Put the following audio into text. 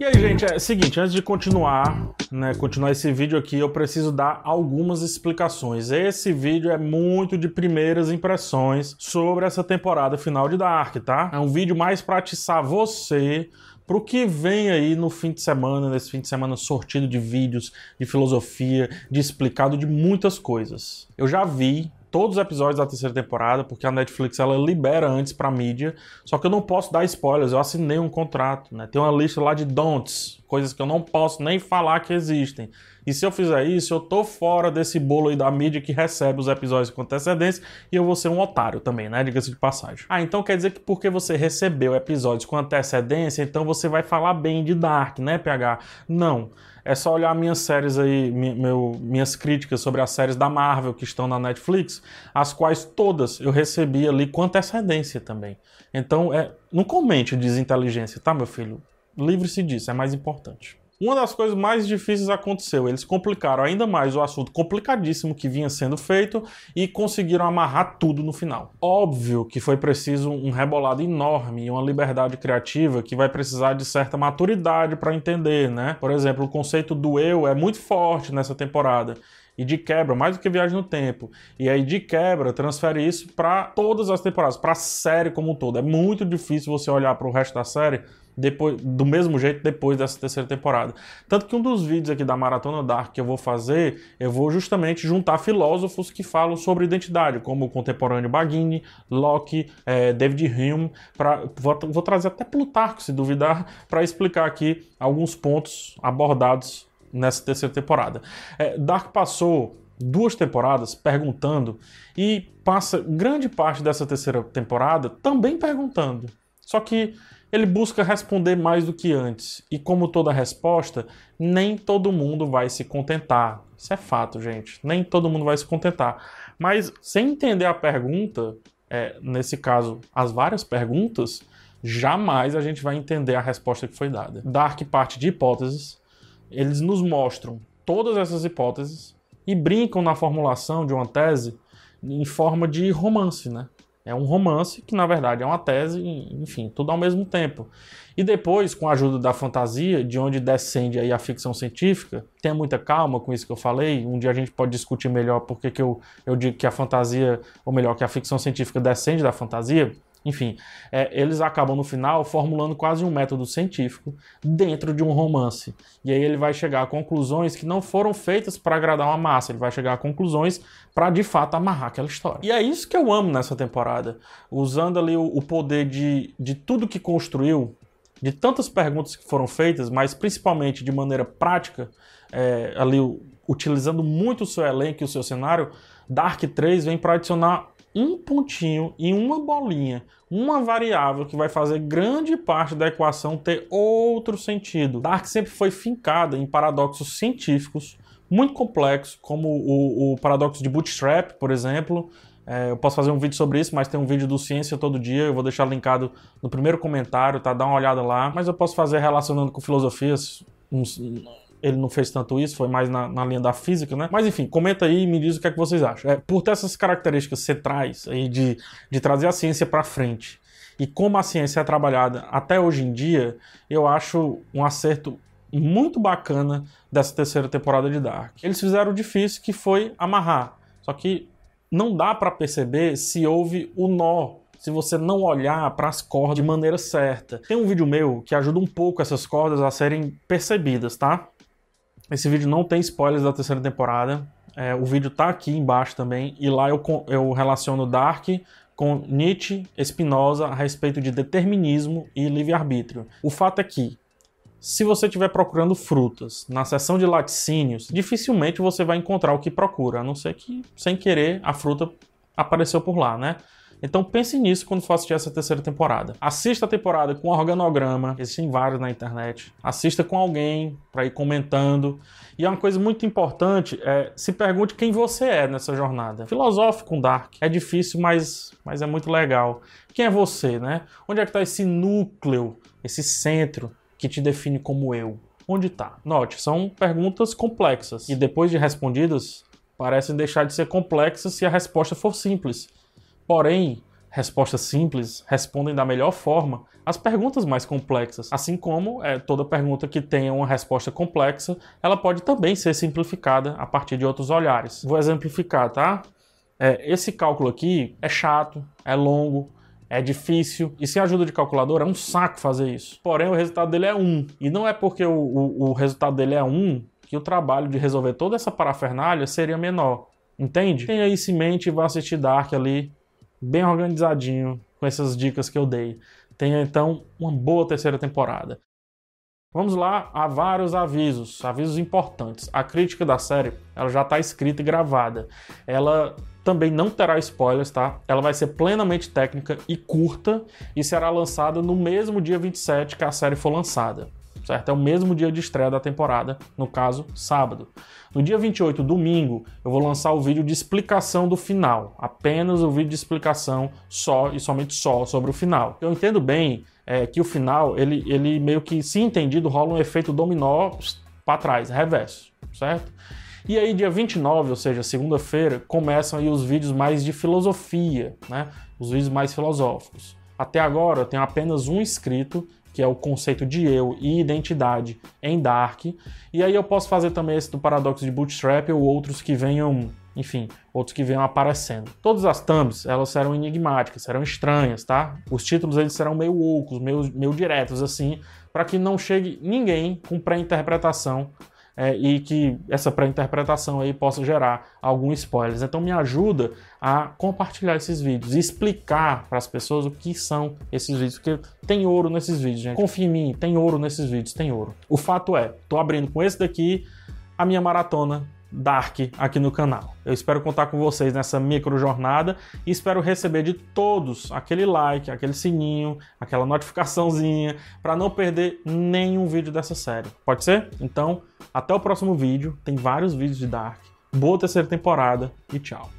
E aí, gente, é o seguinte, antes de continuar, né, continuar esse vídeo aqui, eu preciso dar algumas explicações. Esse vídeo é muito de primeiras impressões sobre essa temporada final de Dark, tá? É um vídeo mais para atiçar você pro que vem aí no fim de semana, nesse fim de semana sortido de vídeos, de filosofia, de explicado de muitas coisas. Eu já vi todos os episódios da terceira temporada, porque a Netflix ela libera antes para mídia, só que eu não posso dar spoilers, eu assinei um contrato, né? Tem uma lista lá de don'ts, coisas que eu não posso nem falar que existem. E se eu fizer isso, eu tô fora desse bolo aí da mídia que recebe os episódios com antecedência e eu vou ser um otário também, né? Diga-se de passagem. Ah, então quer dizer que porque você recebeu episódios com antecedência, então você vai falar bem de Dark, né, PH? Não. É só olhar minhas séries aí, meu, minhas críticas sobre as séries da Marvel que estão na Netflix, as quais todas eu recebi ali com antecedência também. Então, é, não comente desinteligência, tá, meu filho? Livre-se disso, é mais importante. Uma das coisas mais difíceis aconteceu. Eles complicaram ainda mais o assunto complicadíssimo que vinha sendo feito e conseguiram amarrar tudo no final. Óbvio que foi preciso um rebolado enorme e uma liberdade criativa que vai precisar de certa maturidade para entender, né? Por exemplo, o conceito do eu é muito forte nessa temporada e de quebra, mais do que viagem no tempo. E aí de quebra transfere isso para todas as temporadas, para a série como um todo. É muito difícil você olhar para o resto da série depois, do mesmo jeito depois dessa terceira temporada. Tanto que um dos vídeos aqui da Maratona Dark que eu vou fazer, eu vou justamente juntar filósofos que falam sobre identidade, como o contemporâneo Baghini, Locke, é, David Hume, pra, vou, vou trazer até Plutarco, se duvidar, para explicar aqui alguns pontos abordados nessa terceira temporada. É, Dark passou duas temporadas perguntando e passa grande parte dessa terceira temporada também perguntando. Só que ele busca responder mais do que antes. E como toda resposta, nem todo mundo vai se contentar. Isso é fato, gente. Nem todo mundo vai se contentar. Mas sem entender a pergunta, é, nesse caso, as várias perguntas, jamais a gente vai entender a resposta que foi dada. Dark parte de hipóteses, eles nos mostram todas essas hipóteses e brincam na formulação de uma tese em forma de romance, né? É um romance que, na verdade, é uma tese, enfim, tudo ao mesmo tempo. E depois, com a ajuda da fantasia, de onde descende aí a ficção científica, tenha muita calma com isso que eu falei. Um dia a gente pode discutir melhor porque que eu, eu digo que a fantasia, ou melhor, que a ficção científica descende da fantasia. Enfim, é, eles acabam no final formulando quase um método científico dentro de um romance. E aí ele vai chegar a conclusões que não foram feitas para agradar uma massa, ele vai chegar a conclusões para de fato amarrar aquela história. E é isso que eu amo nessa temporada, usando ali o, o poder de, de tudo que construiu, de tantas perguntas que foram feitas, mas principalmente de maneira prática, é, ali utilizando muito o seu elenco e o seu cenário, Dark 3 vem para adicionar um pontinho e uma bolinha, uma variável que vai fazer grande parte da equação ter outro sentido. Dark sempre foi fincada em paradoxos científicos muito complexos, como o, o paradoxo de Bootstrap, por exemplo. É, eu posso fazer um vídeo sobre isso, mas tem um vídeo do Ciência todo dia, eu vou deixar linkado no primeiro comentário, tá? Dá uma olhada lá. Mas eu posso fazer relacionando com filosofias, uns, ele não fez tanto isso, foi mais na, na, linha da física, né? Mas enfim, comenta aí e me diz o que é que vocês acham. É, por ter essas características centrais aí de, de trazer a ciência para frente e como a ciência é trabalhada até hoje em dia, eu acho um acerto muito bacana dessa terceira temporada de Dark. Eles fizeram o difícil que foi amarrar. Só que não dá para perceber se houve o nó se você não olhar para as cordas de maneira certa. Tem um vídeo meu que ajuda um pouco essas cordas a serem percebidas, tá? Esse vídeo não tem spoilers da terceira temporada. É, o vídeo tá aqui embaixo também. E lá eu, eu relaciono Dark com Nietzsche, Spinoza a respeito de determinismo e livre-arbítrio. O fato é que, se você estiver procurando frutas na seção de laticínios, dificilmente você vai encontrar o que procura, a não ser que, sem querer, a fruta apareceu por lá, né? Então pense nisso quando for assistir essa terceira temporada. Assista a temporada com organograma, existem vários na internet. Assista com alguém para ir comentando. E é uma coisa muito importante, é, se pergunte quem você é nessa jornada. Filosófico com Dark. É difícil, mas, mas é muito legal. Quem é você, né? Onde é que está esse núcleo, esse centro que te define como eu? Onde está? Note, são perguntas complexas. E depois de respondidas, parecem deixar de ser complexas se a resposta for simples. Porém, respostas simples respondem da melhor forma as perguntas mais complexas. Assim como é, toda pergunta que tenha uma resposta complexa, ela pode também ser simplificada a partir de outros olhares. Vou exemplificar, tá? É, esse cálculo aqui é chato, é longo, é difícil e sem ajuda de calculadora é um saco fazer isso. Porém, o resultado dele é 1. E não é porque o, o, o resultado dele é 1 que o trabalho de resolver toda essa parafernália seria menor. Entende? Tenha isso em mente e vá assistir Dark ali, bem organizadinho, com essas dicas que eu dei. Tenha então uma boa terceira temporada. Vamos lá, há vários avisos, avisos importantes. A crítica da série, ela já está escrita e gravada. Ela também não terá spoilers, tá? Ela vai ser plenamente técnica e curta e será lançada no mesmo dia 27 que a série for lançada certo? É o mesmo dia de estreia da temporada, no caso, sábado. No dia 28, domingo, eu vou lançar o vídeo de explicação do final, apenas o vídeo de explicação só e somente só sobre o final. Eu entendo bem é, que o final, ele, ele meio que, se entendido, rola um efeito dominó para trás, reverso, certo? E aí, dia 29, ou seja, segunda-feira, começam aí os vídeos mais de filosofia, né? Os vídeos mais filosóficos. Até agora, eu tenho apenas um inscrito que é o conceito de eu e identidade em Dark. E aí eu posso fazer também esse do paradoxo de Bootstrap ou outros que venham, enfim, outros que venham aparecendo. Todas as thumbs, elas serão enigmáticas, serão estranhas, tá? Os títulos eles serão meio ocos, meio, meio diretos assim, para que não chegue ninguém com pré-interpretação é, e que essa pré-interpretação aí possa gerar algum spoilers. Então me ajuda a compartilhar esses vídeos e explicar para as pessoas o que são esses vídeos, porque tem ouro nesses vídeos, gente. Confia em mim, tem ouro nesses vídeos, tem ouro. O fato é, tô abrindo com esse daqui a minha maratona Dark aqui no canal. Eu espero contar com vocês nessa micro jornada e espero receber de todos aquele like, aquele sininho, aquela notificaçãozinha para não perder nenhum vídeo dessa série. Pode ser? Então, até o próximo vídeo. Tem vários vídeos de Dark. Boa terceira temporada e tchau.